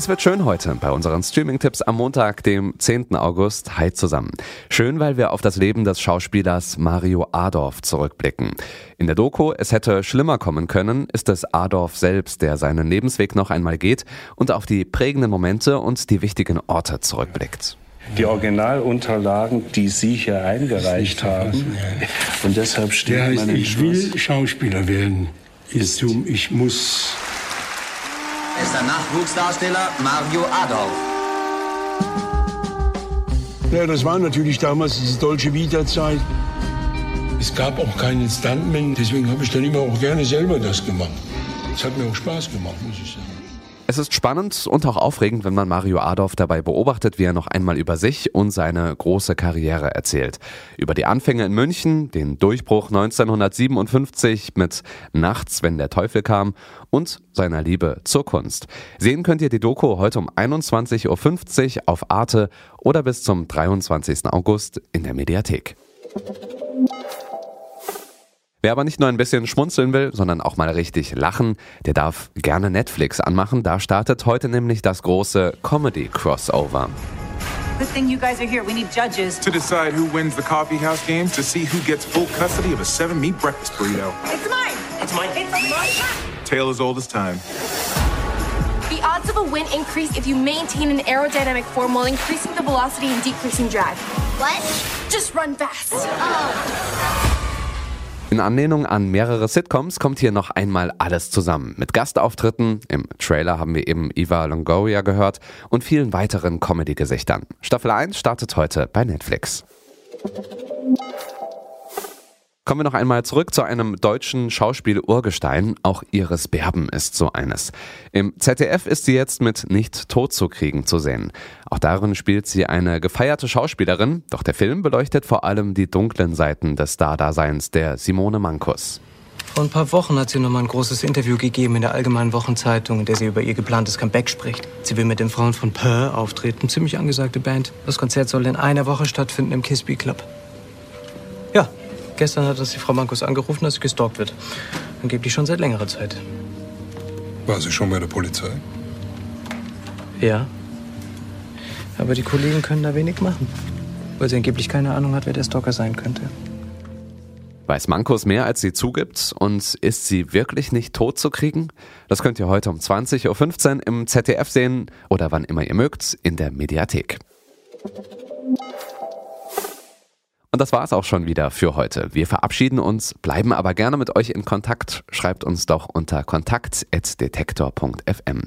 Es wird schön heute bei unseren Streaming-Tipps am Montag, dem 10. August. Hi zusammen. Schön, weil wir auf das Leben des Schauspielers Mario Adorf zurückblicken. In der Doku Es hätte schlimmer kommen können, ist es Adorf selbst, der seinen Lebensweg noch einmal geht und auf die prägenden Momente und die wichtigen Orte zurückblickt. Die Originalunterlagen, die Sie hier eingereicht haben. Und deshalb steht Der heißt, ich will. Schauspieler werden. Ist ich muss. Ist der Nachwuchsdarsteller Mario Adolf. Ja, das war natürlich damals diese deutsche Vita-Zeit. Es gab auch keinen Stuntman, deswegen habe ich dann immer auch gerne selber das gemacht. Es hat mir auch Spaß gemacht, muss ich sagen. Es ist spannend und auch aufregend, wenn man Mario Adorf dabei beobachtet, wie er noch einmal über sich und seine große Karriere erzählt. Über die Anfänge in München, den Durchbruch 1957 mit Nachts, wenn der Teufel kam und seiner Liebe zur Kunst. Sehen könnt ihr die Doku heute um 21.50 Uhr auf Arte oder bis zum 23. August in der Mediathek. Wer aber nicht nur ein bisschen schmunzeln will, sondern auch mal richtig lachen, der darf gerne Netflix anmachen. Da startet heute nämlich das große Comedy-Crossover. Good thing you guys are here. We need judges. to decide who wins the coffee house games to see who gets full custody of a seven meat breakfast burrito. It's mine. It's mine. It's mine. Tale as old as time. The odds of a win increase if you maintain an aerodynamic form while increasing the velocity and decreasing drag. What? Just run fast. In Anlehnung an mehrere Sitcoms kommt hier noch einmal alles zusammen. Mit Gastauftritten, im Trailer haben wir eben Eva Longoria gehört und vielen weiteren Comedy-Gesichtern. Staffel 1 startet heute bei Netflix. Kommen wir noch einmal zurück zu einem deutschen Schauspiel-Urgestein. Auch Iris Berben ist so eines. Im ZDF ist sie jetzt mit Nicht tot zu kriegen zu sehen. Auch darin spielt sie eine gefeierte Schauspielerin, doch der Film beleuchtet vor allem die dunklen Seiten des Stardaseins der Simone Mankus. Vor ein paar Wochen hat sie noch mal ein großes Interview gegeben in der Allgemeinen Wochenzeitung, in der sie über ihr geplantes Comeback spricht. Sie will mit den Frauen von Purr auftreten, ziemlich angesagte Band. Das Konzert soll in einer Woche stattfinden im Kisby Club. Gestern hat uns die Frau Mankus angerufen, dass sie gestalkt wird. Angeblich schon seit längerer Zeit. War sie schon bei der Polizei? Ja. Aber die Kollegen können da wenig machen, weil sie angeblich keine Ahnung hat, wer der Stalker sein könnte. Weiß Mankus mehr, als sie zugibt? Und ist sie wirklich nicht tot zu kriegen? Das könnt ihr heute um 20.15 Uhr im ZDF sehen oder wann immer ihr mögt in der Mediathek. Und das war's auch schon wieder für heute. Wir verabschieden uns, bleiben aber gerne mit euch in Kontakt. Schreibt uns doch unter kontakt.detektor.fm.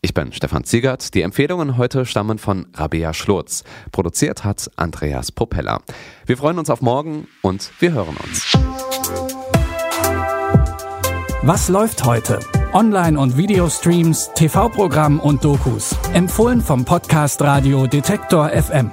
Ich bin Stefan Ziegert. Die Empfehlungen heute stammen von Rabea Schlurz. Produziert hat Andreas Propeller. Wir freuen uns auf morgen und wir hören uns. Was läuft heute? Online- und Videostreams, TV-Programm und Dokus. Empfohlen vom Podcast Radio Detektor FM.